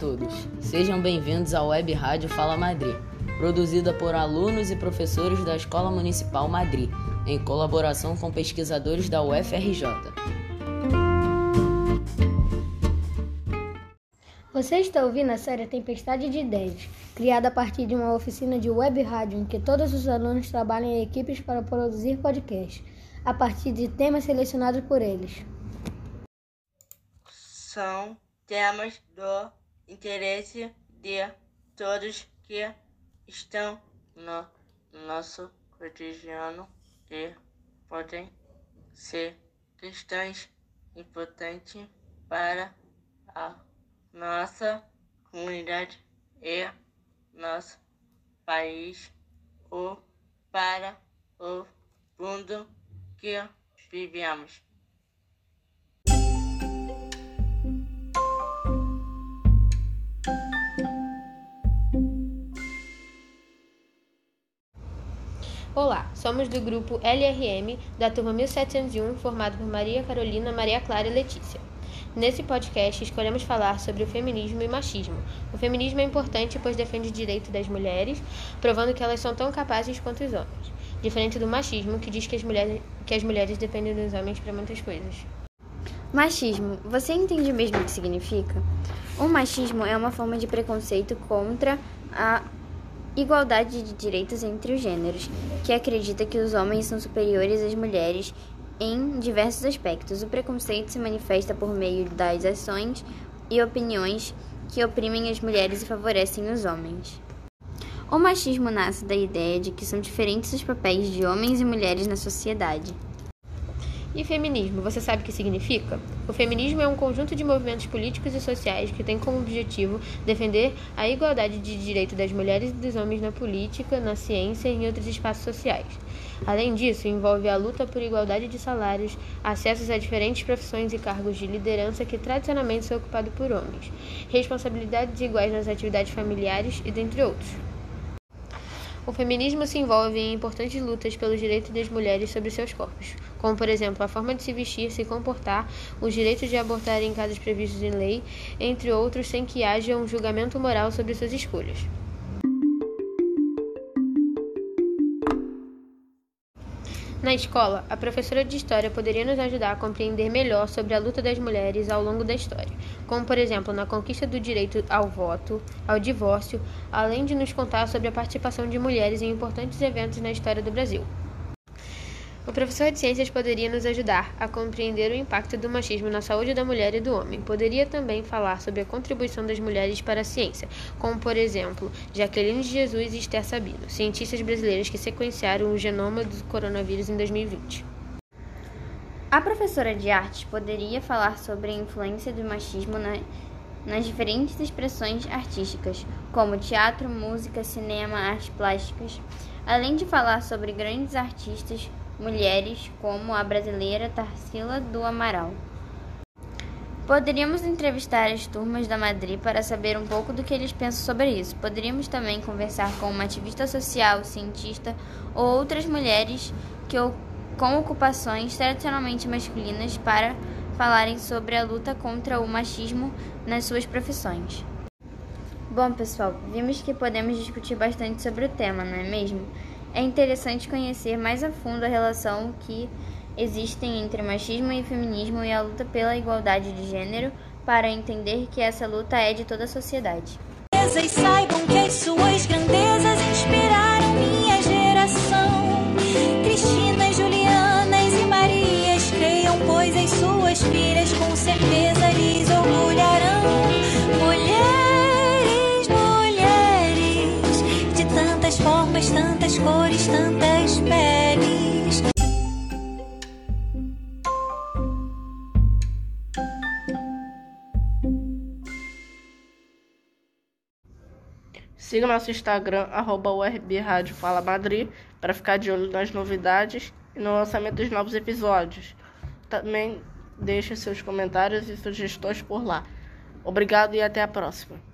todos, sejam bem-vindos à Web Rádio Fala Madrid, produzida por alunos e professores da Escola Municipal Madrid, em colaboração com pesquisadores da UFRJ. Você está ouvindo a série Tempestade de Ideias, criada a partir de uma oficina de web rádio em que todos os alunos trabalham em equipes para produzir podcasts, a partir de temas selecionados por eles. São temas do interesse de todos que estão no nosso cotidiano e podem ser questões importantes para a nossa comunidade e nosso país ou para o mundo que vivemos. Olá, somos do grupo LRM da turma 1701, formado por Maria Carolina, Maria Clara e Letícia. Nesse podcast, escolhemos falar sobre o feminismo e machismo. O feminismo é importante pois defende o direito das mulheres, provando que elas são tão capazes quanto os homens. Diferente do machismo, que diz que as mulheres, que as mulheres dependem dos homens para muitas coisas. Machismo, você entende mesmo o que significa? O machismo é uma forma de preconceito contra a igualdade de direitos entre os gêneros, que acredita que os homens são superiores às mulheres em diversos aspectos. O preconceito se manifesta por meio das ações e opiniões que oprimem as mulheres e favorecem os homens. O machismo nasce da ideia de que são diferentes os papéis de homens e mulheres na sociedade. E feminismo, você sabe o que significa? O feminismo é um conjunto de movimentos políticos e sociais que tem como objetivo defender a igualdade de direito das mulheres e dos homens na política, na ciência e em outros espaços sociais. Além disso, envolve a luta por igualdade de salários, acessos a diferentes profissões e cargos de liderança que tradicionalmente são ocupados por homens, responsabilidades iguais nas atividades familiares e dentre outros. O feminismo se envolve em importantes lutas pelos direitos das mulheres sobre seus corpos, como, por exemplo, a forma de se vestir, se comportar, os direitos de abortar em casos previstos em lei, entre outros, sem que haja um julgamento moral sobre suas escolhas. Na escola, a professora de história poderia nos ajudar a compreender melhor sobre a luta das mulheres ao longo da história, como por exemplo na conquista do direito ao voto, ao divórcio, além de nos contar sobre a participação de mulheres em importantes eventos na história do Brasil. O professor de ciências poderia nos ajudar a compreender o impacto do machismo na saúde da mulher e do homem. Poderia também falar sobre a contribuição das mulheres para a ciência, como, por exemplo, Jaqueline de Jesus e Esther Sabino, cientistas brasileiras que sequenciaram o genoma do coronavírus em 2020. A professora de artes poderia falar sobre a influência do machismo na, nas diferentes expressões artísticas, como teatro, música, cinema, artes plásticas, além de falar sobre grandes artistas mulheres como a brasileira Tarsila do Amaral. Poderíamos entrevistar as turmas da Madrid para saber um pouco do que eles pensam sobre isso. Poderíamos também conversar com uma ativista social, cientista ou outras mulheres que, com ocupações tradicionalmente masculinas para falarem sobre a luta contra o machismo nas suas profissões. Bom, pessoal, vimos que podemos discutir bastante sobre o tema, não é mesmo? É interessante conhecer mais a fundo a relação que existem entre machismo e feminismo e a luta pela igualdade de gênero para entender que essa luta é de toda a sociedade. Tantas formas, tantas cores, tantas peles. Siga nosso Instagram, arroba URB Rádio Fala Madrid, para ficar de olho nas novidades e no lançamento dos novos episódios. Também deixe seus comentários e sugestões por lá. Obrigado e até a próxima.